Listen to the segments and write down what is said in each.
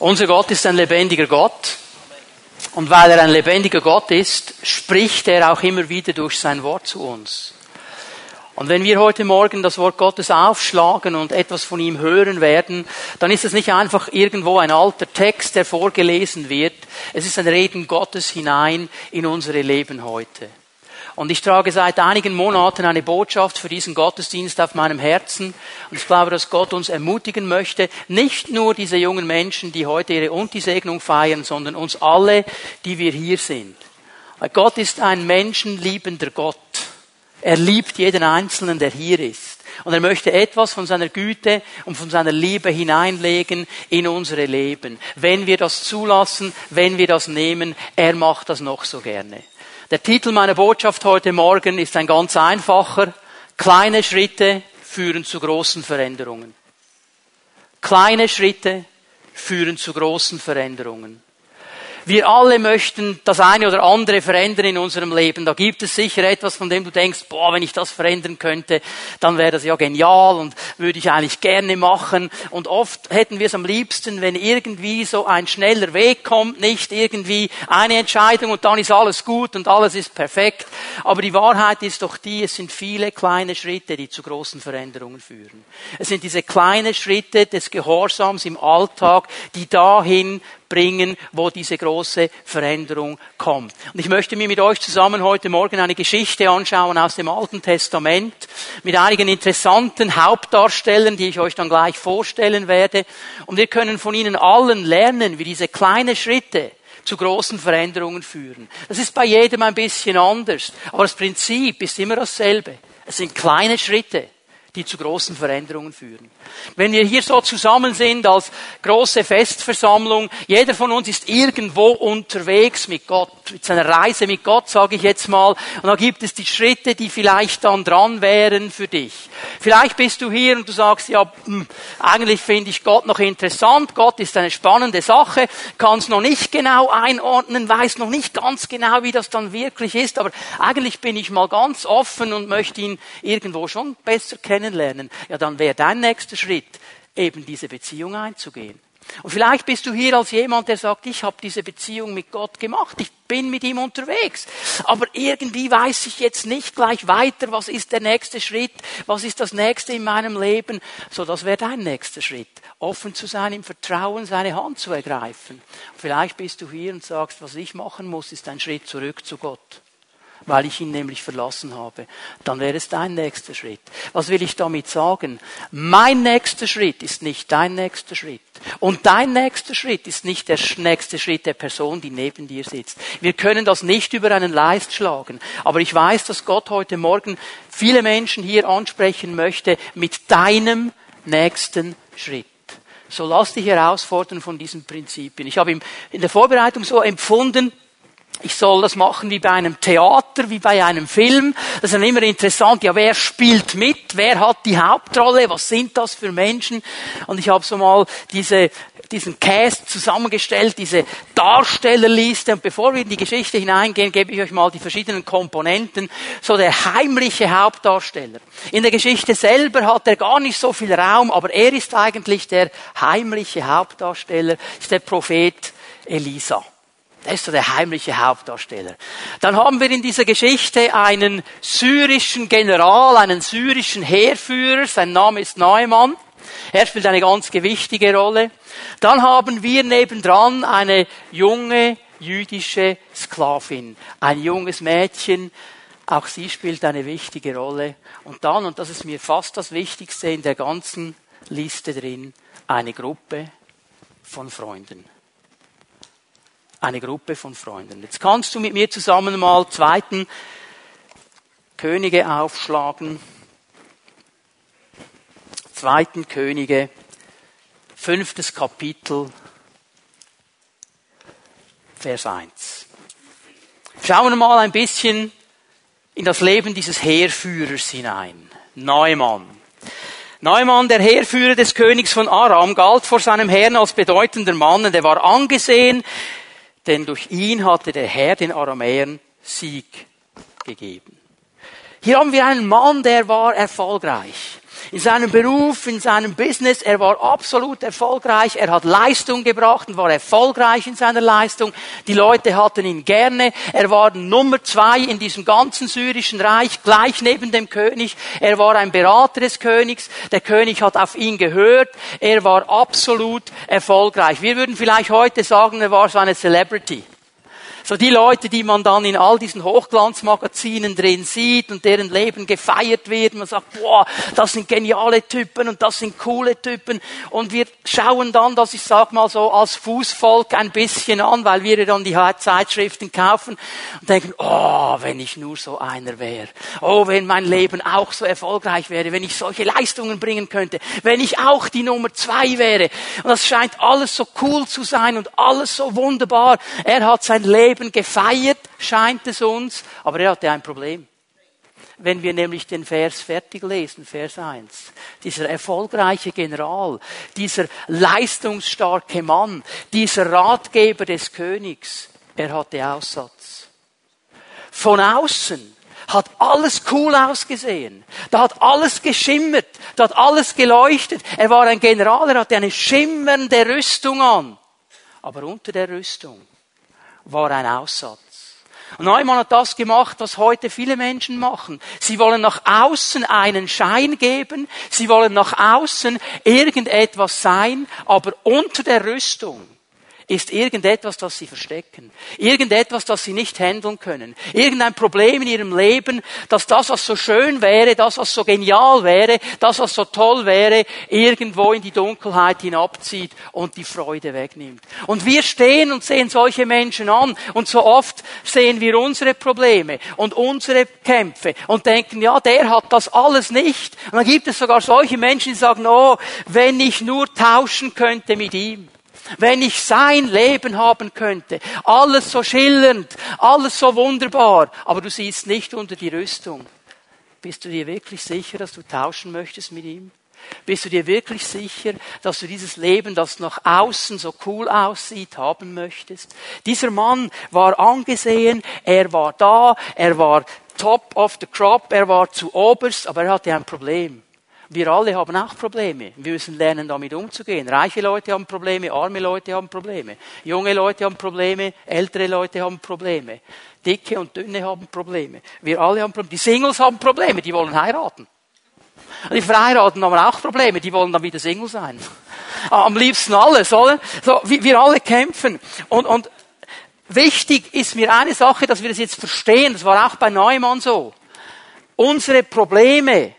Unser Gott ist ein lebendiger Gott. Und weil er ein lebendiger Gott ist, spricht er auch immer wieder durch sein Wort zu uns. Und wenn wir heute Morgen das Wort Gottes aufschlagen und etwas von ihm hören werden, dann ist es nicht einfach irgendwo ein alter Text, der vorgelesen wird. Es ist ein Reden Gottes hinein in unsere Leben heute. Und ich trage seit einigen Monaten eine Botschaft für diesen Gottesdienst auf meinem Herzen. Und ich glaube, dass Gott uns ermutigen möchte, nicht nur diese jungen Menschen, die heute ihre Untisegnung feiern, sondern uns alle, die wir hier sind. Weil Gott ist ein menschenliebender Gott. Er liebt jeden Einzelnen, der hier ist. Und er möchte etwas von seiner Güte und von seiner Liebe hineinlegen in unsere Leben. Wenn wir das zulassen, wenn wir das nehmen, er macht das noch so gerne. Der Titel meiner Botschaft heute Morgen ist ein ganz einfacher. Kleine Schritte führen zu großen Veränderungen. Kleine Schritte führen zu großen Veränderungen. Wir alle möchten das eine oder andere verändern in unserem Leben. Da gibt es sicher etwas, von dem du denkst, boah, wenn ich das verändern könnte, dann wäre das ja genial und würde ich eigentlich gerne machen. Und oft hätten wir es am liebsten, wenn irgendwie so ein schneller Weg kommt, nicht irgendwie eine Entscheidung und dann ist alles gut und alles ist perfekt. Aber die Wahrheit ist doch die, es sind viele kleine Schritte, die zu großen Veränderungen führen. Es sind diese kleinen Schritte des Gehorsams im Alltag, die dahin bringen, wo diese große Veränderung kommt. Und ich möchte mir mit euch zusammen heute Morgen eine Geschichte anschauen aus dem Alten Testament mit einigen interessanten Hauptdarstellern, die ich euch dann gleich vorstellen werde. Und wir können von ihnen allen lernen, wie diese kleinen Schritte zu großen Veränderungen führen. Das ist bei jedem ein bisschen anders, aber das Prinzip ist immer dasselbe. Es sind kleine Schritte, die zu großen Veränderungen führen. Wenn wir hier so zusammen sind als große Festversammlung, jeder von uns ist irgendwo unterwegs mit Gott, mit seiner Reise mit Gott, sage ich jetzt mal, und da gibt es die Schritte, die vielleicht dann dran wären für dich. Vielleicht bist du hier und du sagst, ja, hm, eigentlich finde ich Gott noch interessant, Gott ist eine spannende Sache, kann es noch nicht genau einordnen, weiß noch nicht ganz genau, wie das dann wirklich ist, aber eigentlich bin ich mal ganz offen und möchte ihn irgendwo schon besser kennen kennenlernen, ja, dann wäre dein nächster Schritt, eben diese Beziehung einzugehen. Und vielleicht bist du hier als jemand, der sagt, ich habe diese Beziehung mit Gott gemacht, ich bin mit ihm unterwegs, aber irgendwie weiß ich jetzt nicht gleich weiter, was ist der nächste Schritt, was ist das nächste in meinem Leben. So, das wäre dein nächster Schritt, offen zu sein, im Vertrauen seine Hand zu ergreifen. Vielleicht bist du hier und sagst, was ich machen muss, ist ein Schritt zurück zu Gott weil ich ihn nämlich verlassen habe. Dann wäre es dein nächster Schritt. Was will ich damit sagen? Mein nächster Schritt ist nicht dein nächster Schritt. Und dein nächster Schritt ist nicht der nächste Schritt der Person, die neben dir sitzt. Wir können das nicht über einen Leist schlagen. Aber ich weiß, dass Gott heute Morgen viele Menschen hier ansprechen möchte mit deinem nächsten Schritt. So lass dich herausfordern von diesen Prinzipien. Ich habe in der Vorbereitung so empfunden, ich soll das machen wie bei einem Theater, wie bei einem Film. Das ist dann immer interessant. Ja, wer spielt mit? Wer hat die Hauptrolle? Was sind das für Menschen? Und ich habe so mal diese, diesen Cast zusammengestellt, diese Darstellerliste. Und bevor wir in die Geschichte hineingehen, gebe ich euch mal die verschiedenen Komponenten. So der heimliche Hauptdarsteller. In der Geschichte selber hat er gar nicht so viel Raum, aber er ist eigentlich der heimliche Hauptdarsteller, ist der Prophet Elisa. Er ist so der heimliche Hauptdarsteller. Dann haben wir in dieser Geschichte einen syrischen General, einen syrischen Heerführer, sein Name ist Neumann. Er spielt eine ganz gewichtige Rolle. Dann haben wir nebendran eine junge jüdische Sklavin, ein junges Mädchen. Auch sie spielt eine wichtige Rolle. Und dann, und das ist mir fast das Wichtigste in der ganzen Liste drin, eine Gruppe von Freunden eine Gruppe von Freunden. Jetzt kannst du mit mir zusammen mal zweiten Könige aufschlagen. Zweiten Könige, fünftes Kapitel, Vers 1. Schauen wir mal ein bisschen in das Leben dieses Heerführers hinein. Neumann. Neumann, der Heerführer des Königs von Aram, galt vor seinem Herrn als bedeutender Mann und er war angesehen denn durch ihn hatte der Herr den Aramäern Sieg gegeben. Hier haben wir einen Mann, der war erfolgreich. In seinem Beruf, in seinem Business. Er war absolut erfolgreich. Er hat Leistung gebracht und war erfolgreich in seiner Leistung. Die Leute hatten ihn gerne. Er war Nummer zwei in diesem ganzen syrischen Reich, gleich neben dem König. Er war ein Berater des Königs. Der König hat auf ihn gehört. Er war absolut erfolgreich. Wir würden vielleicht heute sagen, er war so eine Celebrity. So die Leute, die man dann in all diesen Hochglanzmagazinen drin sieht und deren Leben gefeiert wird. Man sagt, boah, das sind geniale Typen und das sind coole Typen. Und wir schauen dann, dass ich sag mal so als Fußvolk ein bisschen an, weil wir dann die Zeitschriften kaufen und denken, oh, wenn ich nur so einer wäre. Oh, wenn mein Leben auch so erfolgreich wäre, wenn ich solche Leistungen bringen könnte, wenn ich auch die Nummer zwei wäre. Und das scheint alles so cool zu sein und alles so wunderbar. Er hat sein Leben Leben gefeiert, scheint es uns, aber er hatte ein Problem. Wenn wir nämlich den Vers fertig lesen, Vers 1, dieser erfolgreiche General, dieser leistungsstarke Mann, dieser Ratgeber des Königs, er hatte Aussatz. Von außen hat alles cool ausgesehen. Da hat alles geschimmert. Da hat alles geleuchtet. Er war ein General, er hatte eine schimmernde Rüstung an. Aber unter der Rüstung war ein Aussatz. Und Neumann hat das gemacht, was heute viele Menschen machen. Sie wollen nach außen einen Schein geben, sie wollen nach außen irgendetwas sein, aber unter der Rüstung ist irgendetwas, das sie verstecken. Irgendetwas, das sie nicht handeln können. Irgendein Problem in ihrem Leben, dass das, was so schön wäre, das, was so genial wäre, das, was so toll wäre, irgendwo in die Dunkelheit hinabzieht und die Freude wegnimmt. Und wir stehen und sehen solche Menschen an und so oft sehen wir unsere Probleme und unsere Kämpfe und denken, ja, der hat das alles nicht. Und dann gibt es sogar solche Menschen, die sagen, oh, wenn ich nur tauschen könnte mit ihm. Wenn ich sein Leben haben könnte, alles so schillernd, alles so wunderbar, aber du siehst nicht unter die Rüstung. Bist du dir wirklich sicher, dass du tauschen möchtest mit ihm? Bist du dir wirklich sicher, dass du dieses Leben, das nach außen so cool aussieht, haben möchtest? Dieser Mann war angesehen, er war da, er war top of the crop, er war zu oberst, aber er hatte ein Problem. Wir alle haben auch Probleme. Wir müssen lernen, damit umzugehen. Reiche Leute haben Probleme, arme Leute haben Probleme. Junge Leute haben Probleme, ältere Leute haben Probleme. Dicke und dünne haben Probleme. Wir alle haben Probleme. Die Singles haben Probleme, die wollen heiraten. Die Verheiraten haben auch Probleme, die wollen dann wieder Single sein. Am liebsten alles, oder? So, wir alle kämpfen. Und, und wichtig ist mir eine Sache, dass wir das jetzt verstehen. Das war auch bei Neumann so. Unsere Probleme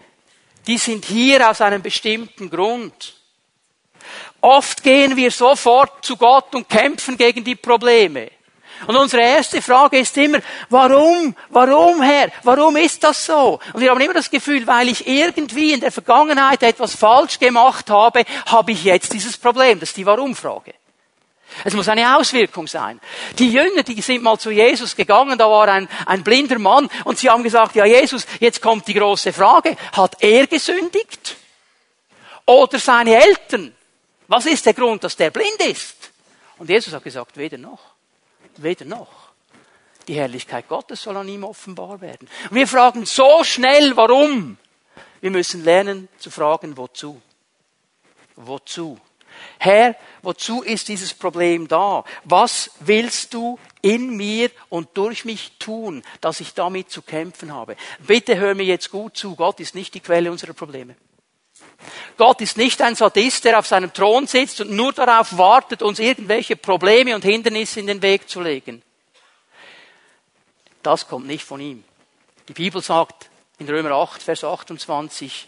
die sind hier aus einem bestimmten Grund. Oft gehen wir sofort zu Gott und kämpfen gegen die Probleme. Und unsere erste Frage ist immer, warum? Warum, Herr? Warum ist das so? Und wir haben immer das Gefühl, weil ich irgendwie in der Vergangenheit etwas falsch gemacht habe, habe ich jetzt dieses Problem. Das ist die Warum-Frage. Es muss eine Auswirkung sein. Die Jünger, die sind mal zu Jesus gegangen, da war ein, ein blinder Mann und sie haben gesagt, ja Jesus, jetzt kommt die große Frage, hat er gesündigt? Oder seine Eltern? Was ist der Grund, dass der blind ist? Und Jesus hat gesagt, weder noch. Weder noch. Die Herrlichkeit Gottes soll an ihm offenbar werden. Und wir fragen so schnell, warum? Wir müssen lernen zu fragen, wozu? Wozu? Herr, wozu ist dieses Problem da? Was willst du in mir und durch mich tun, dass ich damit zu kämpfen habe? Bitte hör mir jetzt gut zu. Gott ist nicht die Quelle unserer Probleme. Gott ist nicht ein Sadist, der auf seinem Thron sitzt und nur darauf wartet, uns irgendwelche Probleme und Hindernisse in den Weg zu legen. Das kommt nicht von ihm. Die Bibel sagt in Römer 8, Vers 28,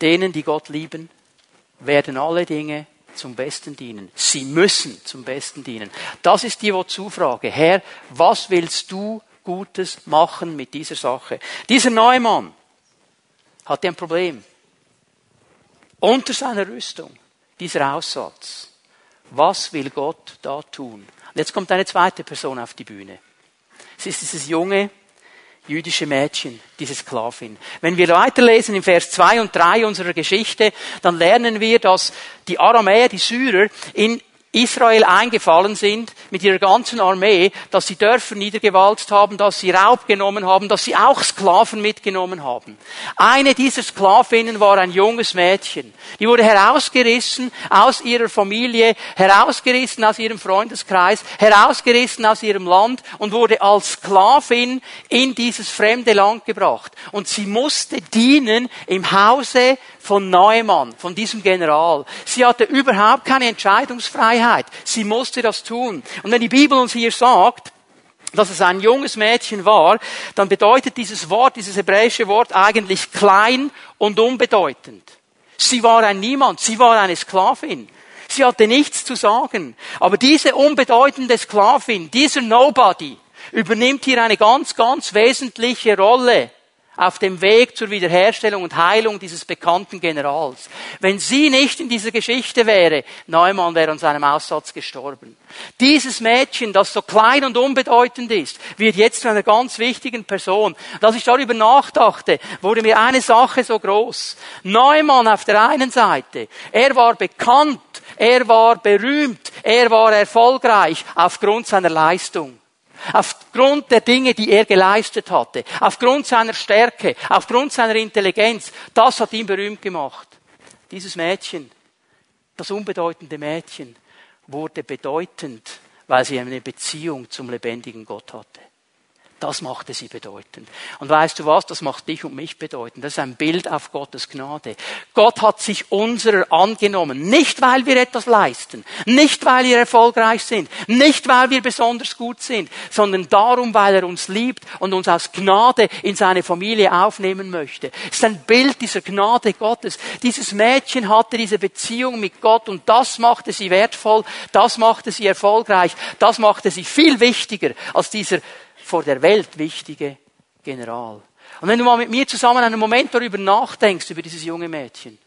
denen, die Gott lieben, werden alle Dinge zum Besten dienen. Sie müssen zum Besten dienen. Das ist die Wozu-Frage. Herr, was willst du Gutes machen mit dieser Sache? Dieser Neumann hatte ein Problem. Unter seiner Rüstung, dieser Aussatz. Was will Gott da tun? Und jetzt kommt eine zweite Person auf die Bühne. Es ist dieses junge, jüdische Mädchen, diese Sklavin. Wenn wir weiterlesen in Vers 2 und 3 unserer Geschichte, dann lernen wir, dass die Aramäer, die Syrer, in Israel eingefallen sind, mit ihrer ganzen Armee, dass sie Dörfer niedergewalzt haben, dass sie Raub genommen haben, dass sie auch Sklaven mitgenommen haben. Eine dieser Sklavinnen war ein junges Mädchen. Die wurde herausgerissen aus ihrer Familie, herausgerissen aus ihrem Freundeskreis, herausgerissen aus ihrem Land und wurde als Sklavin in dieses fremde Land gebracht. Und sie musste dienen im Hause von Neumann, von diesem General. Sie hatte überhaupt keine Entscheidungsfreiheit. Sie musste das tun. Und wenn die Bibel uns hier sagt, dass es ein junges Mädchen war, dann bedeutet dieses Wort, dieses hebräische Wort eigentlich klein und unbedeutend. Sie war ein Niemand, sie war eine Sklavin. Sie hatte nichts zu sagen. Aber diese unbedeutende Sklavin, dieser Nobody, übernimmt hier eine ganz, ganz wesentliche Rolle auf dem Weg zur Wiederherstellung und Heilung dieses bekannten Generals. Wenn sie nicht in dieser Geschichte wäre, Neumann wäre an seinem Aussatz gestorben. Dieses Mädchen, das so klein und unbedeutend ist, wird jetzt zu einer ganz wichtigen Person. Als ich darüber nachdachte, wurde mir eine Sache so groß. Neumann auf der einen Seite, er war bekannt, er war berühmt, er war erfolgreich aufgrund seiner Leistung. Aufgrund der Dinge, die er geleistet hatte, aufgrund seiner Stärke, aufgrund seiner Intelligenz, das hat ihn berühmt gemacht. Dieses Mädchen, das unbedeutende Mädchen, wurde bedeutend, weil sie eine Beziehung zum lebendigen Gott hatte. Das machte sie bedeutend. Und weißt du was? Das macht dich und mich bedeutend. Das ist ein Bild auf Gottes Gnade. Gott hat sich unserer angenommen. Nicht, weil wir etwas leisten. Nicht, weil wir erfolgreich sind. Nicht, weil wir besonders gut sind. Sondern darum, weil er uns liebt und uns aus Gnade in seine Familie aufnehmen möchte. Es ist ein Bild dieser Gnade Gottes. Dieses Mädchen hatte diese Beziehung mit Gott und das machte sie wertvoll. Das machte sie erfolgreich. Das machte sie viel wichtiger als dieser vor der Welt wichtige General. Und wenn du mal mit mir zusammen einen Moment darüber nachdenkst, über dieses junge Mädchen,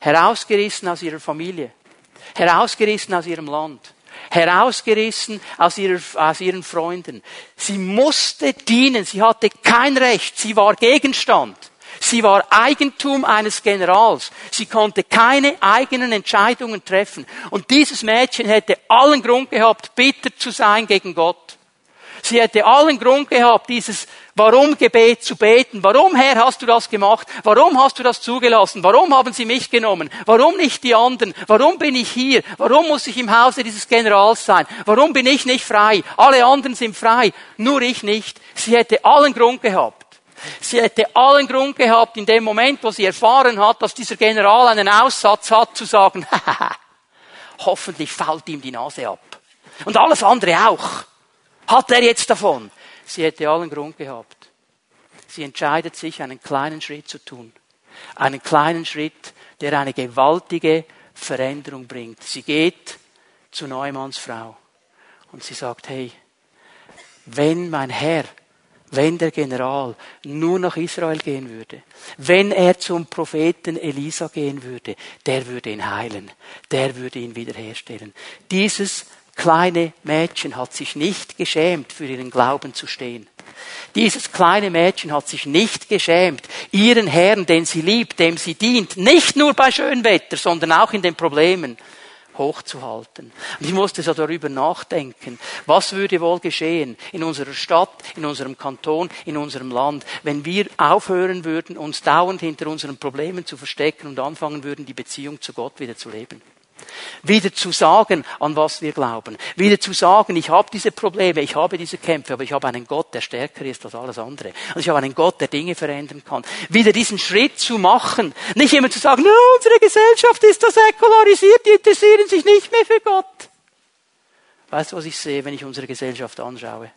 herausgerissen aus ihrer Familie, herausgerissen aus ihrem Land, herausgerissen aus, ihrer, aus ihren Freunden. Sie musste dienen, sie hatte kein Recht, sie war Gegenstand. Sie war Eigentum eines Generals. Sie konnte keine eigenen Entscheidungen treffen. Und dieses Mädchen hätte allen Grund gehabt, bitter zu sein gegen Gott. Sie hätte allen Grund gehabt, dieses Warum-Gebet zu beten. Warum, Herr, hast du das gemacht? Warum hast du das zugelassen? Warum haben sie mich genommen? Warum nicht die anderen? Warum bin ich hier? Warum muss ich im Hause dieses Generals sein? Warum bin ich nicht frei? Alle anderen sind frei, nur ich nicht. Sie hätte allen Grund gehabt. Sie hätte allen Grund gehabt, in dem Moment, wo sie erfahren hat, dass dieser General einen Aussatz hat, zu sagen, hoffentlich fällt ihm die Nase ab. Und alles andere auch hat er jetzt davon? Sie hätte allen Grund gehabt. Sie entscheidet sich, einen kleinen Schritt zu tun. Einen kleinen Schritt, der eine gewaltige Veränderung bringt. Sie geht zu Neumanns Frau und sie sagt, hey, wenn mein Herr, wenn der General nur nach Israel gehen würde, wenn er zum Propheten Elisa gehen würde, der würde ihn heilen, der würde ihn wiederherstellen. Dieses kleine Mädchen hat sich nicht geschämt, für ihren Glauben zu stehen. Dieses kleine Mädchen hat sich nicht geschämt, ihren Herrn, den sie liebt, dem sie dient, nicht nur bei Schönwetter, sondern auch in den Problemen, hochzuhalten. Und ich musste so darüber nachdenken, was würde wohl geschehen in unserer Stadt, in unserem Kanton, in unserem Land, wenn wir aufhören würden, uns dauernd hinter unseren Problemen zu verstecken und anfangen würden, die Beziehung zu Gott wieder zu leben. Wieder zu sagen, an was wir glauben. Wieder zu sagen, ich habe diese Probleme, ich habe diese Kämpfe, aber ich habe einen Gott, der stärker ist als alles andere. Und ich habe einen Gott, der Dinge verändern kann. Wieder diesen Schritt zu machen. Nicht immer zu sagen, unsere Gesellschaft ist so säkularisiert, die interessieren sich nicht mehr für Gott. Weißt du, was ich sehe, wenn ich unsere Gesellschaft anschaue?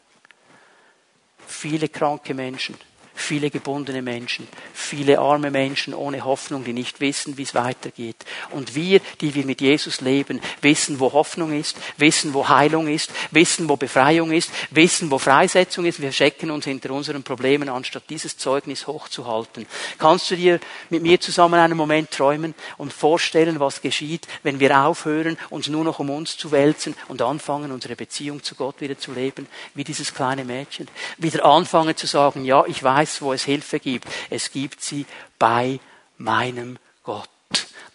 Viele kranke Menschen viele gebundene Menschen, viele arme Menschen ohne Hoffnung, die nicht wissen, wie es weitergeht. Und wir, die wir mit Jesus leben, wissen, wo Hoffnung ist, wissen, wo Heilung ist, wissen, wo Befreiung ist, wissen, wo Freisetzung ist. Wir schecken uns hinter unseren Problemen, anstatt dieses Zeugnis hochzuhalten. Kannst du dir mit mir zusammen einen Moment träumen und vorstellen, was geschieht, wenn wir aufhören, uns nur noch um uns zu wälzen und anfangen, unsere Beziehung zu Gott wieder zu leben, wie dieses kleine Mädchen? Wieder anfangen zu sagen, ja, ich weiß, weiß, wo es Hilfe gibt. Es gibt sie bei meinem Gott.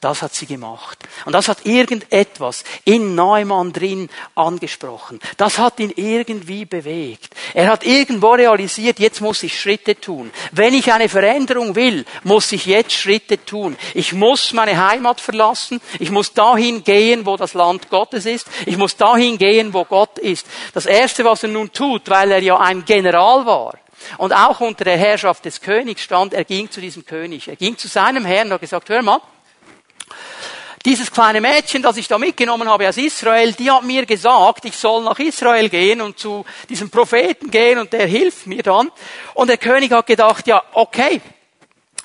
Das hat sie gemacht. Und das hat irgendetwas in Neumann drin angesprochen. Das hat ihn irgendwie bewegt. Er hat irgendwo realisiert, jetzt muss ich Schritte tun. Wenn ich eine Veränderung will, muss ich jetzt Schritte tun. Ich muss meine Heimat verlassen. Ich muss dahin gehen, wo das Land Gottes ist. Ich muss dahin gehen, wo Gott ist. Das erste, was er nun tut, weil er ja ein General war, und auch unter der Herrschaft des Königs stand, er ging zu diesem König. Er ging zu seinem Herrn und hat gesagt, hör mal, dieses kleine Mädchen, das ich da mitgenommen habe aus Israel, die hat mir gesagt, ich soll nach Israel gehen und zu diesem Propheten gehen und der hilft mir dann. Und der König hat gedacht, ja, okay,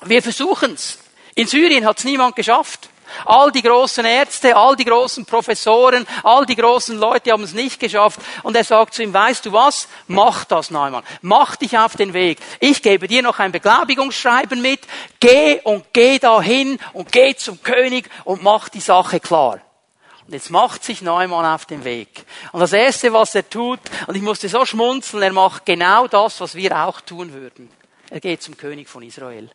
wir versuchen's. In Syrien hat's niemand geschafft. All die großen Ärzte, all die großen Professoren, all die großen Leute haben es nicht geschafft. Und er sagt zu ihm, weißt du was? Mach das, Neumann. Mach dich auf den Weg. Ich gebe dir noch ein Beglaubigungsschreiben mit. Geh und geh dahin und geh zum König und mach die Sache klar. Und jetzt macht sich Neumann auf den Weg. Und das Erste, was er tut, und ich musste so schmunzeln, er macht genau das, was wir auch tun würden. Er geht zum König von Israel.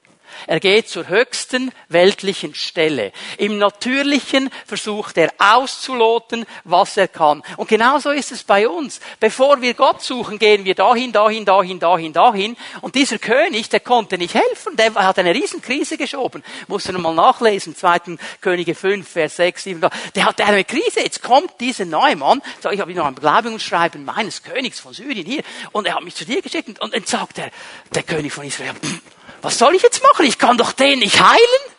Er geht zur höchsten weltlichen Stelle. Im Natürlichen versucht er auszuloten, was er kann. Und genauso ist es bei uns. Bevor wir Gott suchen, gehen wir dahin, dahin, dahin, dahin, dahin. Und dieser König, der konnte nicht helfen. Der hat eine Riesenkrise geschoben. Muss er mal nachlesen. 2. Könige 5, Vers 6, 7. Der hatte eine Krise. Jetzt kommt dieser neue Mann. Sag, ich habe noch ein Beglaubigungsschreiben meines Königs von Syrien hier. Und er hat mich zu dir geschickt. Und dann sagt er, der König von Israel, was soll ich jetzt machen? Ich kann doch den nicht heilen.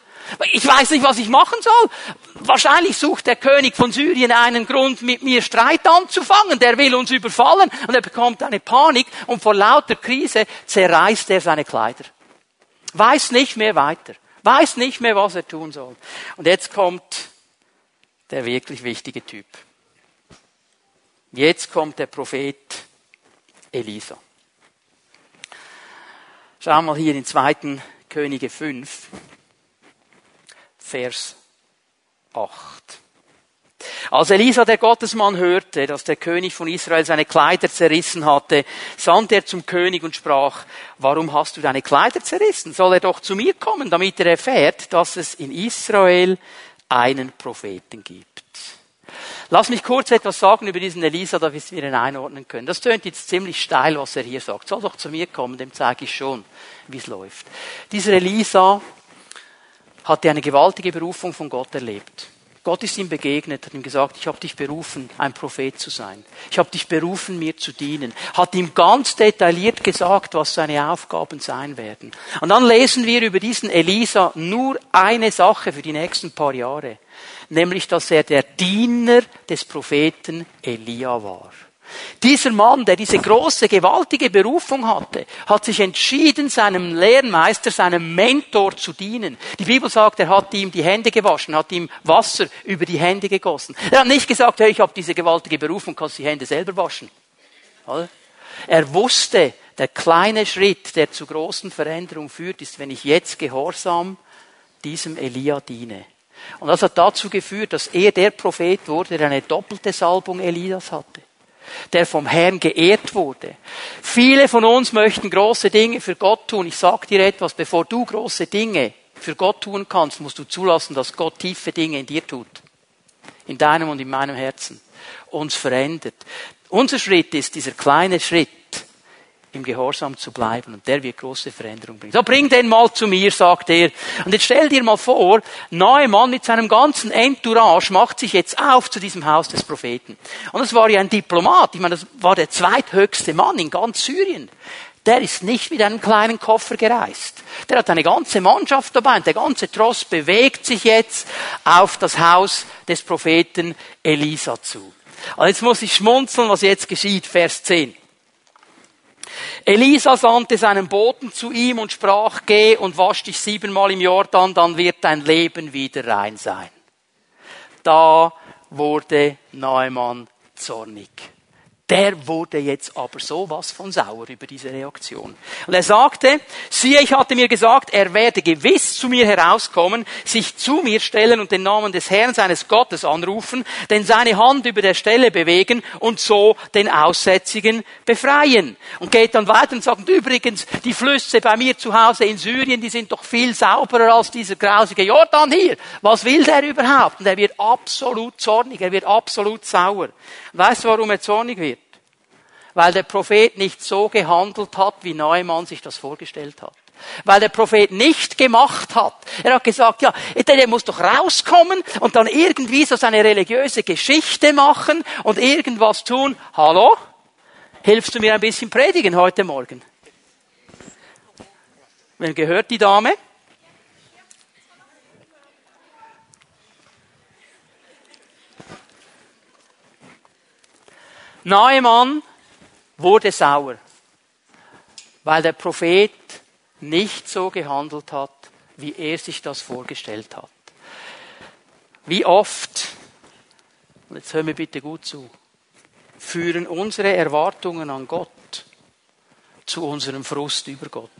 Ich weiß nicht, was ich machen soll. Wahrscheinlich sucht der König von Syrien einen Grund, mit mir Streit anzufangen. Der will uns überfallen und er bekommt eine Panik und vor lauter Krise zerreißt er seine Kleider. Weiß nicht mehr weiter. Weiß nicht mehr, was er tun soll. Und jetzt kommt der wirklich wichtige Typ. Jetzt kommt der Prophet Elisa. Schau mal hier in 2. Könige 5, Vers 8. Als Elisa, der Gottesmann, hörte, dass der König von Israel seine Kleider zerrissen hatte, sandte er zum König und sprach, warum hast du deine Kleider zerrissen? Soll er doch zu mir kommen, damit er erfährt, dass es in Israel einen Propheten gibt. Lass mich kurz etwas sagen über diesen Elisa, damit wir ihn einordnen können. Das tönt jetzt ziemlich steil, was er hier sagt. Soll doch zu mir kommen, dem zeige ich schon, wie es läuft. Dieser Elisa hatte eine gewaltige Berufung von Gott erlebt. Gott ist ihm begegnet, hat ihm gesagt, ich habe dich berufen, ein Prophet zu sein. Ich habe dich berufen, mir zu dienen. Hat ihm ganz detailliert gesagt, was seine Aufgaben sein werden. Und dann lesen wir über diesen Elisa nur eine Sache für die nächsten paar Jahre nämlich dass er der Diener des Propheten Elia war. Dieser Mann, der diese große, gewaltige Berufung hatte, hat sich entschieden, seinem Lehrmeister, seinem Mentor zu dienen. Die Bibel sagt, er hat ihm die Hände gewaschen, hat ihm Wasser über die Hände gegossen. Er hat nicht gesagt, hey, ich habe diese gewaltige Berufung, kannst die Hände selber waschen. Er wusste, der kleine Schritt, der zu großen Veränderungen führt, ist, wenn ich jetzt gehorsam diesem Elia diene. Und das hat dazu geführt, dass er der Prophet wurde, der eine doppelte Salbung Elias hatte der vom Herrn geehrt wurde. Viele von uns möchten große Dinge für Gott tun. Ich sag dir etwas, bevor du große Dinge für Gott tun kannst, musst du zulassen, dass Gott tiefe Dinge in dir tut. In deinem und in meinem Herzen. Uns verändert. Unser Schritt ist dieser kleine Schritt, im Gehorsam zu bleiben und der wird große Veränderung bringen. So bring den mal zu mir, sagt er. Und jetzt stell dir mal vor, Neumann mit seinem ganzen Entourage macht sich jetzt auf zu diesem Haus des Propheten. Und das war ja ein Diplomat. Ich meine, das war der zweithöchste Mann in ganz Syrien. Der ist nicht mit einem kleinen Koffer gereist. Der hat eine ganze Mannschaft dabei und der ganze Tross bewegt sich jetzt auf das Haus des Propheten Elisa zu. Und jetzt muss ich schmunzeln, was jetzt geschieht, Vers 10. Elisa sandte seinen Boten zu ihm und sprach, geh und wasch dich siebenmal im Jordan, dann wird dein Leben wieder rein sein. Da wurde Neumann zornig. Der wurde jetzt aber sowas von sauer über diese Reaktion. Und er sagte, siehe, ich hatte mir gesagt, er werde gewiss zu mir herauskommen, sich zu mir stellen und den Namen des Herrn seines Gottes anrufen, denn seine Hand über der Stelle bewegen und so den Aussätzigen befreien. Und geht dann weiter und sagt, übrigens, die Flüsse bei mir zu Hause in Syrien, die sind doch viel sauberer als dieser grausige Jordan hier. Was will der überhaupt? Und er wird absolut zornig, er wird absolut sauer. Weißt du, warum er zornig wird? Weil der Prophet nicht so gehandelt hat, wie Neumann sich das vorgestellt hat. Weil der Prophet nicht gemacht hat. Er hat gesagt, ja, der muss doch rauskommen und dann irgendwie so seine religiöse Geschichte machen und irgendwas tun. Hallo? Hilfst du mir ein bisschen predigen heute Morgen? Wem gehört die Dame? Neumann wurde sauer, weil der Prophet nicht so gehandelt hat, wie er sich das vorgestellt hat. Wie oft, und jetzt hören wir bitte gut zu, führen unsere Erwartungen an Gott zu unserem Frust über Gott.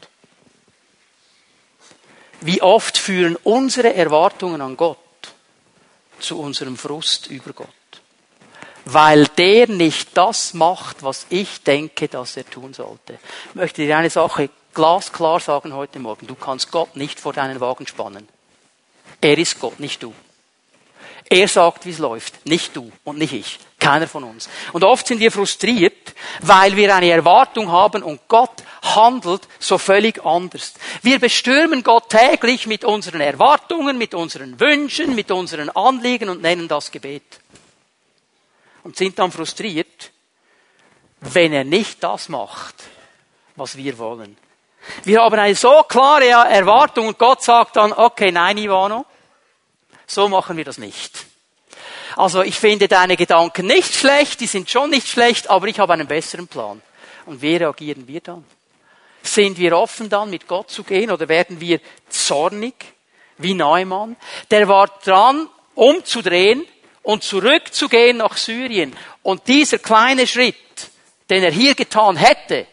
Wie oft führen unsere Erwartungen an Gott zu unserem Frust über Gott weil der nicht das macht, was ich denke, dass er tun sollte. Ich möchte dir eine Sache glasklar sagen heute Morgen. Du kannst Gott nicht vor deinen Wagen spannen. Er ist Gott, nicht du. Er sagt, wie es läuft, nicht du und nicht ich, keiner von uns. Und oft sind wir frustriert, weil wir eine Erwartung haben und Gott handelt so völlig anders. Wir bestürmen Gott täglich mit unseren Erwartungen, mit unseren Wünschen, mit unseren Anliegen und nennen das Gebet und sind dann frustriert, wenn er nicht das macht, was wir wollen. Wir haben eine so klare Erwartung und Gott sagt dann, okay, nein, Ivano, so machen wir das nicht. Also ich finde deine Gedanken nicht schlecht, die sind schon nicht schlecht, aber ich habe einen besseren Plan. Und wie reagieren wir dann? Sind wir offen dann, mit Gott zu gehen oder werden wir zornig wie Neumann? Der war dran, umzudrehen und zurückzugehen nach Syrien. Und dieser kleine Schritt, den er hier getan hätte,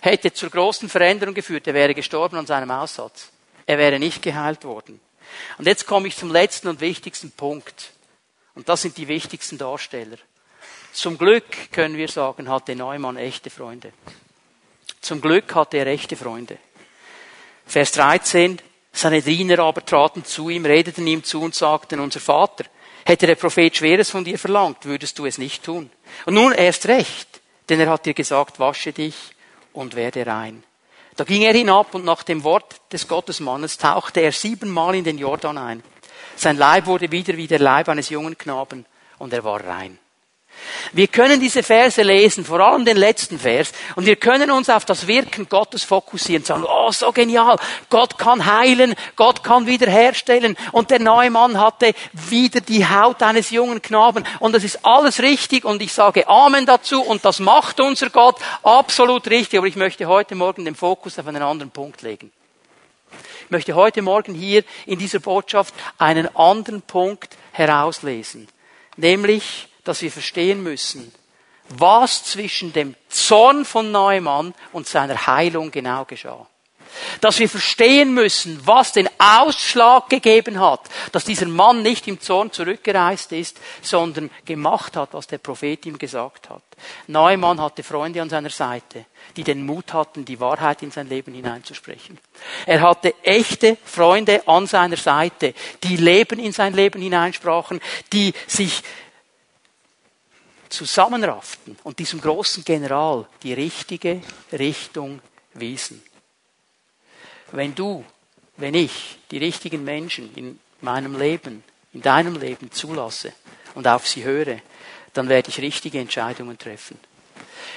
hätte zur großen Veränderung geführt. Er wäre gestorben an seinem Aussatz. Er wäre nicht geheilt worden. Und jetzt komme ich zum letzten und wichtigsten Punkt. Und das sind die wichtigsten Darsteller. Zum Glück können wir sagen, hatte Neumann echte Freunde. Zum Glück hatte er echte Freunde. Vers 13. Seine Diener aber traten zu ihm, redeten ihm zu und sagten, unser Vater, Hätte der Prophet Schweres von dir verlangt, würdest du es nicht tun. Und nun erst recht, denn er hat dir gesagt, wasche dich und werde rein. Da ging er hinab und nach dem Wort des Gottesmannes tauchte er siebenmal in den Jordan ein. Sein Leib wurde wieder wie der Leib eines jungen Knaben und er war rein. Wir können diese Verse lesen, vor allem den letzten Vers, und wir können uns auf das Wirken Gottes fokussieren, sagen, oh, so genial, Gott kann heilen, Gott kann wiederherstellen, und der neue Mann hatte wieder die Haut eines jungen Knaben, und das ist alles richtig, und ich sage Amen dazu, und das macht unser Gott absolut richtig, aber ich möchte heute Morgen den Fokus auf einen anderen Punkt legen. Ich möchte heute Morgen hier in dieser Botschaft einen anderen Punkt herauslesen, nämlich dass wir verstehen müssen, was zwischen dem Zorn von Neumann und seiner Heilung genau geschah. Dass wir verstehen müssen, was den Ausschlag gegeben hat, dass dieser Mann nicht im Zorn zurückgereist ist, sondern gemacht hat, was der Prophet ihm gesagt hat. Neumann hatte Freunde an seiner Seite, die den Mut hatten, die Wahrheit in sein Leben hineinzusprechen. Er hatte echte Freunde an seiner Seite, die Leben in sein Leben hineinsprachen, die sich zusammenrafften und diesem großen General die richtige Richtung wiesen. Wenn du, wenn ich die richtigen Menschen in meinem Leben, in deinem Leben zulasse und auf sie höre, dann werde ich richtige Entscheidungen treffen.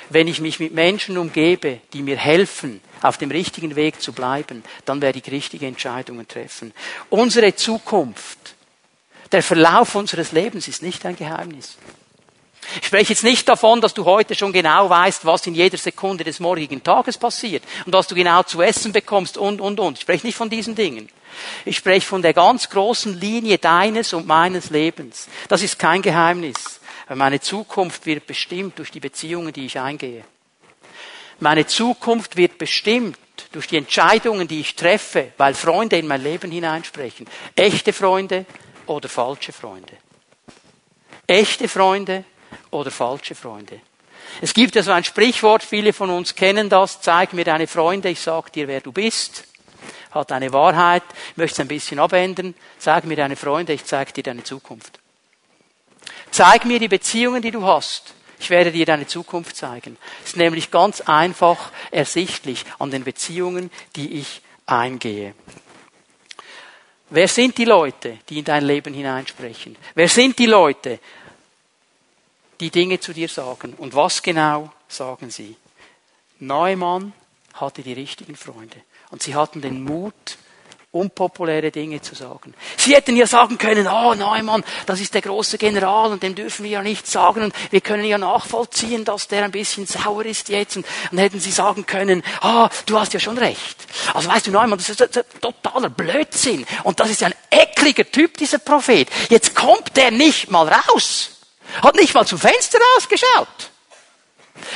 Wenn ich mich mit Menschen umgebe, die mir helfen, auf dem richtigen Weg zu bleiben, dann werde ich richtige Entscheidungen treffen. Unsere Zukunft, der Verlauf unseres Lebens ist nicht ein Geheimnis. Ich spreche jetzt nicht davon, dass du heute schon genau weißt, was in jeder Sekunde des morgigen Tages passiert und was du genau zu essen bekommst und, und, und. Ich spreche nicht von diesen Dingen. Ich spreche von der ganz großen Linie deines und meines Lebens. Das ist kein Geheimnis. Meine Zukunft wird bestimmt durch die Beziehungen, die ich eingehe. Meine Zukunft wird bestimmt durch die Entscheidungen, die ich treffe, weil Freunde in mein Leben hineinsprechen. Echte Freunde oder falsche Freunde. Echte Freunde oder falsche Freunde. Es gibt ja so ein Sprichwort, viele von uns kennen das, zeig mir deine Freunde, ich sag dir, wer du bist. Hat eine Wahrheit, möchte es ein bisschen abändern, zeig mir deine Freunde, ich zeig dir deine Zukunft. Zeig mir die Beziehungen, die du hast. Ich werde dir deine Zukunft zeigen. Es ist nämlich ganz einfach ersichtlich an den Beziehungen, die ich eingehe. Wer sind die Leute, die in dein Leben hineinsprechen? Wer sind die Leute, die Dinge zu dir sagen. Und was genau sagen sie? Neumann hatte die richtigen Freunde. Und sie hatten den Mut, unpopuläre Dinge zu sagen. Sie hätten ja sagen können, oh Neumann, das ist der große General und dem dürfen wir ja nichts sagen und wir können ja nachvollziehen, dass der ein bisschen sauer ist jetzt und dann hätten sie sagen können, ah, oh, du hast ja schon recht. Also weißt du Neumann, das ist totaler Blödsinn und das ist ja ein ekliger Typ, dieser Prophet. Jetzt kommt der nicht mal raus. Hat nicht mal zum Fenster rausgeschaut.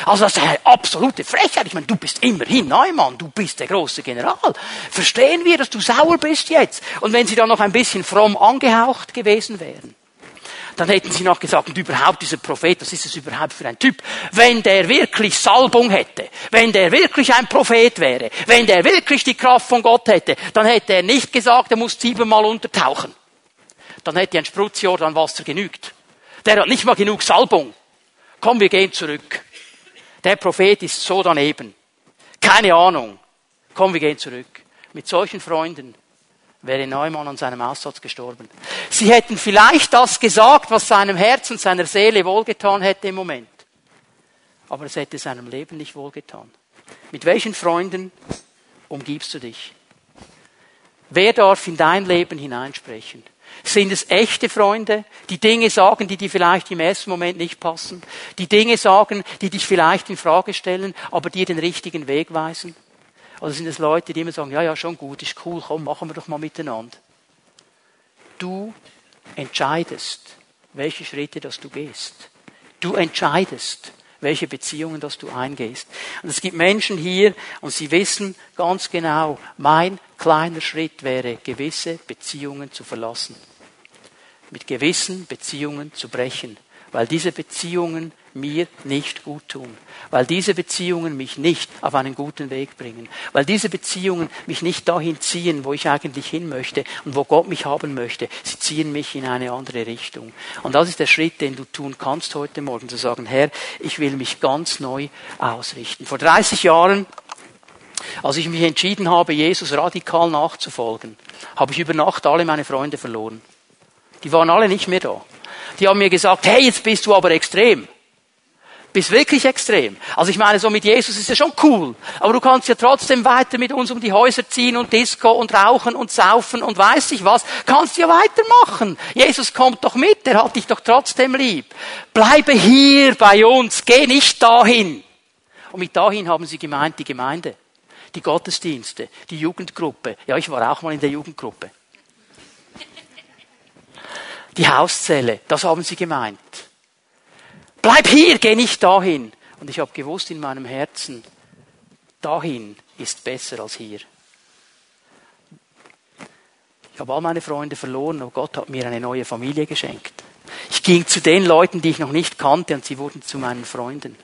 Also das ist eine absolute Frechheit. Ich meine, du bist immerhin Neumann, du bist der große General. Verstehen wir, dass du sauer bist jetzt? Und wenn sie dann noch ein bisschen fromm angehaucht gewesen wären, dann hätten sie noch gesagt, und überhaupt dieser Prophet, was ist das überhaupt für ein Typ? Wenn der wirklich Salbung hätte, wenn der wirklich ein Prophet wäre, wenn der wirklich die Kraft von Gott hätte, dann hätte er nicht gesagt, er muss siebenmal untertauchen. Dann hätte ein Sprutzjordan Wasser genügt. Der hat nicht mal genug Salbung. Komm, wir gehen zurück. Der Prophet ist so daneben. Keine Ahnung. Komm, wir gehen zurück. Mit solchen Freunden wäre Neumann an seinem Aussatz gestorben. Sie hätten vielleicht das gesagt, was seinem Herzen, seiner Seele wohlgetan hätte im Moment. Aber es hätte seinem Leben nicht wohlgetan. Mit welchen Freunden umgibst du dich? Wer darf in dein Leben hineinsprechen? Sind es echte Freunde, die Dinge sagen, die dir vielleicht im ersten Moment nicht passen? Die Dinge sagen, die dich vielleicht in Frage stellen, aber dir den richtigen Weg weisen? Oder sind es Leute, die immer sagen, ja, ja, schon gut, ist cool, komm, machen wir doch mal miteinander. Du entscheidest, welche Schritte das du gehst. Du entscheidest, welche Beziehungen dass du eingehst. Und es gibt Menschen hier und sie wissen ganz genau, mein kleiner Schritt wäre, gewisse Beziehungen zu verlassen mit gewissen Beziehungen zu brechen, weil diese Beziehungen mir nicht gut tun, weil diese Beziehungen mich nicht auf einen guten Weg bringen, weil diese Beziehungen mich nicht dahin ziehen, wo ich eigentlich hin möchte und wo Gott mich haben möchte. Sie ziehen mich in eine andere Richtung. Und das ist der Schritt, den du tun kannst heute Morgen, zu sagen, Herr, ich will mich ganz neu ausrichten. Vor 30 Jahren als ich mich entschieden habe, Jesus radikal nachzufolgen, habe ich über Nacht alle meine Freunde verloren. Die waren alle nicht mehr da. Die haben mir gesagt, hey, jetzt bist du aber extrem. Bist wirklich extrem. Also ich meine, so mit Jesus ist ja schon cool. Aber du kannst ja trotzdem weiter mit uns um die Häuser ziehen und Disco und rauchen und saufen und weiß ich was. Kannst ja weitermachen. Jesus kommt doch mit. Er hat dich doch trotzdem lieb. Bleibe hier bei uns. Geh nicht dahin. Und mit dahin haben sie gemeint, die Gemeinde. Die Gottesdienste. Die Jugendgruppe. Ja, ich war auch mal in der Jugendgruppe. Die Hauszelle, das haben sie gemeint. Bleib hier, geh nicht dahin. Und ich habe gewusst in meinem Herzen, dahin ist besser als hier. Ich habe all meine Freunde verloren, aber Gott hat mir eine neue Familie geschenkt. Ich ging zu den Leuten, die ich noch nicht kannte, und sie wurden zu meinen Freunden.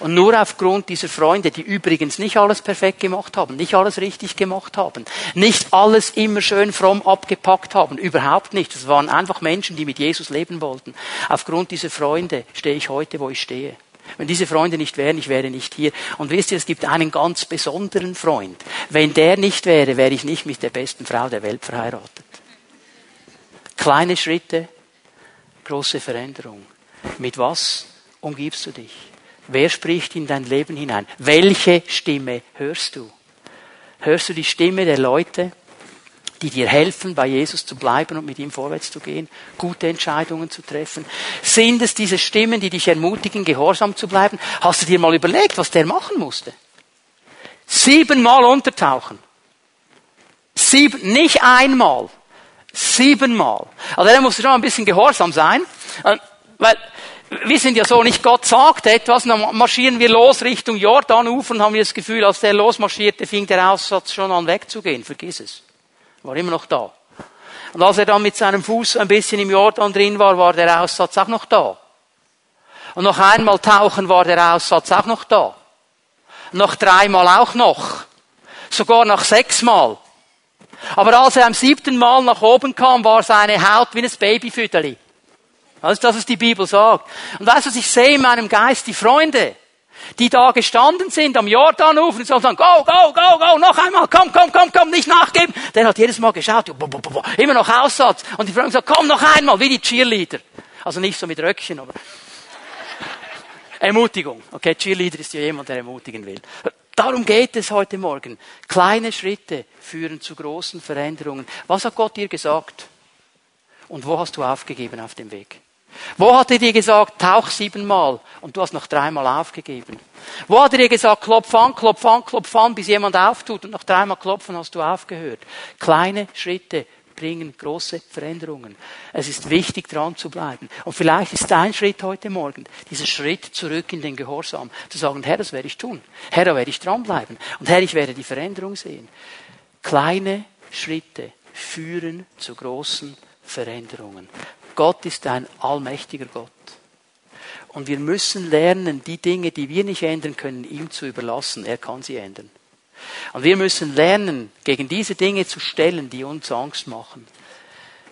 Und nur aufgrund dieser Freunde, die übrigens nicht alles perfekt gemacht haben, nicht alles richtig gemacht haben, nicht alles immer schön fromm abgepackt haben, überhaupt nicht. Das waren einfach Menschen, die mit Jesus leben wollten. Aufgrund dieser Freunde stehe ich heute, wo ich stehe. Wenn diese Freunde nicht wären, ich wäre nicht hier. Und wisst ihr, es gibt einen ganz besonderen Freund. Wenn der nicht wäre, wäre ich nicht mit der besten Frau der Welt verheiratet. Kleine Schritte, große Veränderung. Mit was umgibst du dich? Wer spricht in dein Leben hinein? Welche Stimme hörst du? Hörst du die Stimme der Leute, die dir helfen, bei Jesus zu bleiben und mit ihm vorwärts zu gehen, gute Entscheidungen zu treffen? Sind es diese Stimmen, die dich ermutigen, gehorsam zu bleiben? Hast du dir mal überlegt, was der machen musste? Siebenmal untertauchen. Sieben, nicht einmal. Siebenmal. Also er musste schon ein bisschen gehorsam sein, äh, weil wir sind ja so nicht, Gott sagt etwas, dann marschieren wir los Richtung Jordanufer und haben wir das Gefühl, als der losmarschierte, fing der Aussatz schon an wegzugehen. Vergiss es. War immer noch da. Und als er dann mit seinem Fuß ein bisschen im Jordan drin war, war der Aussatz auch noch da. Und noch einmal tauchen war der Aussatz auch noch da. Noch dreimal auch noch. Sogar nach sechsmal. Aber als er am siebten Mal nach oben kam, war seine Haut wie ein Babyfütterli. Das ist das, was die Bibel sagt. Und weißt du, was ich sehe in meinem Geist? Die Freunde, die da gestanden sind am Jordanufer und sagen, go, go, go, go, noch einmal, komm, komm, komm, komm, nicht nachgeben. Der hat jedes Mal geschaut, immer noch Aussatz. Und die Freunde sagen, komm noch einmal, wie die Cheerleader. Also nicht so mit Röckchen, aber Ermutigung. Okay, Cheerleader ist ja jemand, der ermutigen will. Darum geht es heute Morgen. Kleine Schritte führen zu großen Veränderungen. Was hat Gott dir gesagt? Und wo hast du aufgegeben auf dem Weg? Wo hat er dir gesagt, tauch siebenmal und du hast noch dreimal aufgegeben? Wo hat er dir gesagt, klopf an, klopf an, klopf an, bis jemand auftut und noch dreimal klopfen hast du aufgehört? Kleine Schritte bringen große Veränderungen. Es ist wichtig, dran zu bleiben. Und vielleicht ist dein Schritt heute Morgen, dieser Schritt zurück in den Gehorsam, zu sagen, Herr, das werde ich tun. Herr, da werde ich dranbleiben. Und Herr, ich werde die Veränderung sehen. Kleine Schritte führen zu großen Veränderungen. Gott ist ein allmächtiger Gott. Und wir müssen lernen, die Dinge, die wir nicht ändern können, ihm zu überlassen. Er kann sie ändern. Und wir müssen lernen, gegen diese Dinge zu stellen, die uns Angst machen.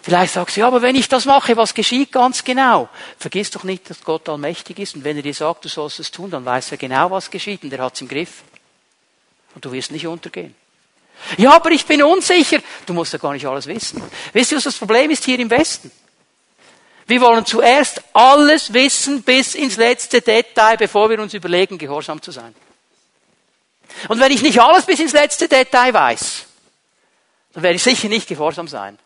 Vielleicht sagst du, ja, aber wenn ich das mache, was geschieht ganz genau? Vergiss doch nicht, dass Gott allmächtig ist. Und wenn er dir sagt, du sollst es tun, dann weiß er genau, was geschieht. Und er hat es im Griff. Und du wirst nicht untergehen. Ja, aber ich bin unsicher. Du musst ja gar nicht alles wissen. Wisst ihr, was das Problem ist hier im Westen? Wir wollen zuerst alles wissen bis ins letzte Detail, bevor wir uns überlegen, gehorsam zu sein. Und wenn ich nicht alles bis ins letzte Detail weiß, dann werde ich sicher nicht gehorsam sein.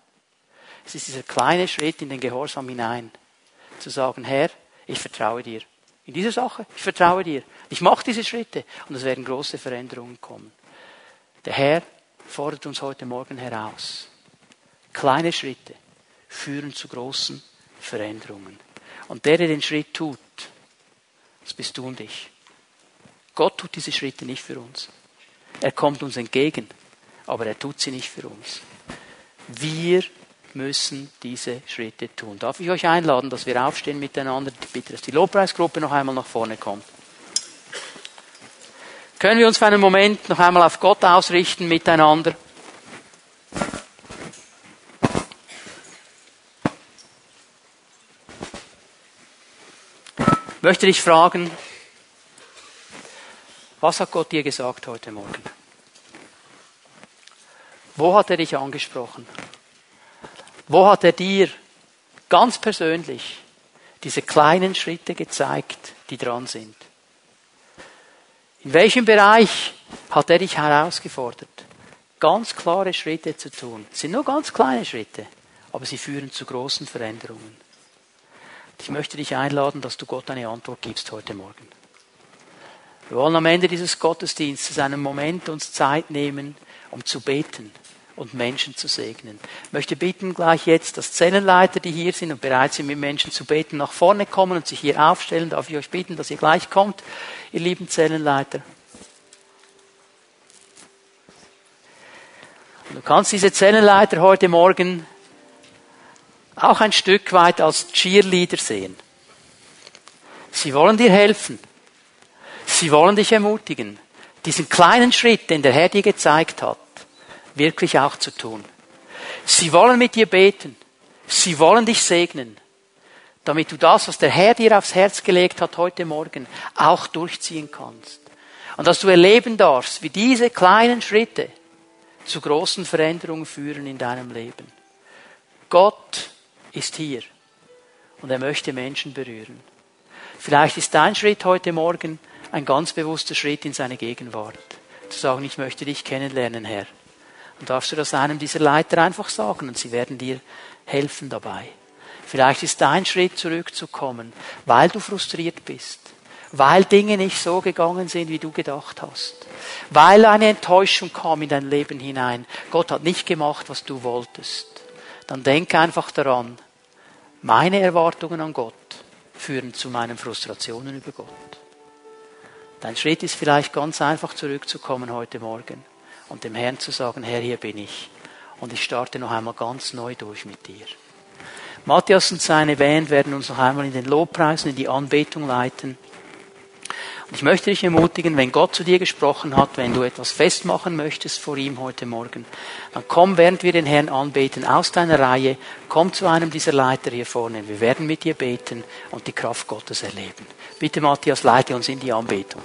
Es ist dieser kleine Schritt in den Gehorsam hinein, zu sagen, Herr, ich vertraue dir. In dieser Sache, ich vertraue dir. Ich mache diese Schritte und es werden große Veränderungen kommen. Der Herr fordert uns heute Morgen heraus. Kleine Schritte führen zu großen Veränderungen. Und der, der den Schritt tut, das bist du und ich. Gott tut diese Schritte nicht für uns. Er kommt uns entgegen, aber er tut sie nicht für uns. Wir müssen diese Schritte tun. Darf ich euch einladen, dass wir aufstehen miteinander? Ich bitte, dass die Lobpreisgruppe noch einmal nach vorne kommt. Können wir uns für einen Moment noch einmal auf Gott ausrichten miteinander? möchte dich fragen, was hat Gott dir gesagt heute Morgen? Wo hat er dich angesprochen? Wo hat er dir ganz persönlich diese kleinen Schritte gezeigt, die dran sind? In welchem Bereich hat er dich herausgefordert, ganz klare Schritte zu tun? Es sind nur ganz kleine Schritte, aber sie führen zu großen Veränderungen. Ich möchte dich einladen, dass du Gott eine Antwort gibst heute Morgen. Wir wollen am Ende dieses Gottesdienstes einen Moment uns Zeit nehmen, um zu beten und Menschen zu segnen. Ich möchte bitten gleich jetzt, dass Zellenleiter, die hier sind und bereit sind, mit Menschen zu beten, nach vorne kommen und sich hier aufstellen. Darf ich euch bitten, dass ihr gleich kommt, ihr lieben Zellenleiter. Du kannst diese Zellenleiter heute Morgen auch ein Stück weit als Cheerleader sehen. Sie wollen dir helfen. Sie wollen dich ermutigen, diesen kleinen Schritt, den der Herr dir gezeigt hat, wirklich auch zu tun. Sie wollen mit dir beten. Sie wollen dich segnen, damit du das, was der Herr dir aufs Herz gelegt hat heute Morgen, auch durchziehen kannst. Und dass du erleben darfst, wie diese kleinen Schritte zu großen Veränderungen führen in deinem Leben. Gott ist hier und er möchte Menschen berühren. Vielleicht ist dein Schritt heute Morgen ein ganz bewusster Schritt in seine Gegenwart. Zu sagen, ich möchte dich kennenlernen, Herr. Und darfst du das einem dieser Leiter einfach sagen und sie werden dir helfen dabei. Vielleicht ist dein Schritt zurückzukommen, weil du frustriert bist, weil Dinge nicht so gegangen sind, wie du gedacht hast, weil eine Enttäuschung kam in dein Leben hinein. Gott hat nicht gemacht, was du wolltest. Dann denk einfach daran, meine Erwartungen an Gott führen zu meinen Frustrationen über Gott. Dein Schritt ist vielleicht ganz einfach zurückzukommen heute Morgen und dem Herrn zu sagen, Herr, hier bin ich. Und ich starte noch einmal ganz neu durch mit dir. Matthias und seine Band werden uns noch einmal in den Lobpreisen, in die Anbetung leiten. Und ich möchte dich ermutigen, wenn Gott zu dir gesprochen hat, wenn du etwas festmachen möchtest vor ihm heute Morgen, dann komm, während wir den Herrn anbeten, aus deiner Reihe, komm zu einem dieser Leiter hier vorne. Wir werden mit dir beten und die Kraft Gottes erleben. Bitte, Matthias, leite uns in die Anbetung.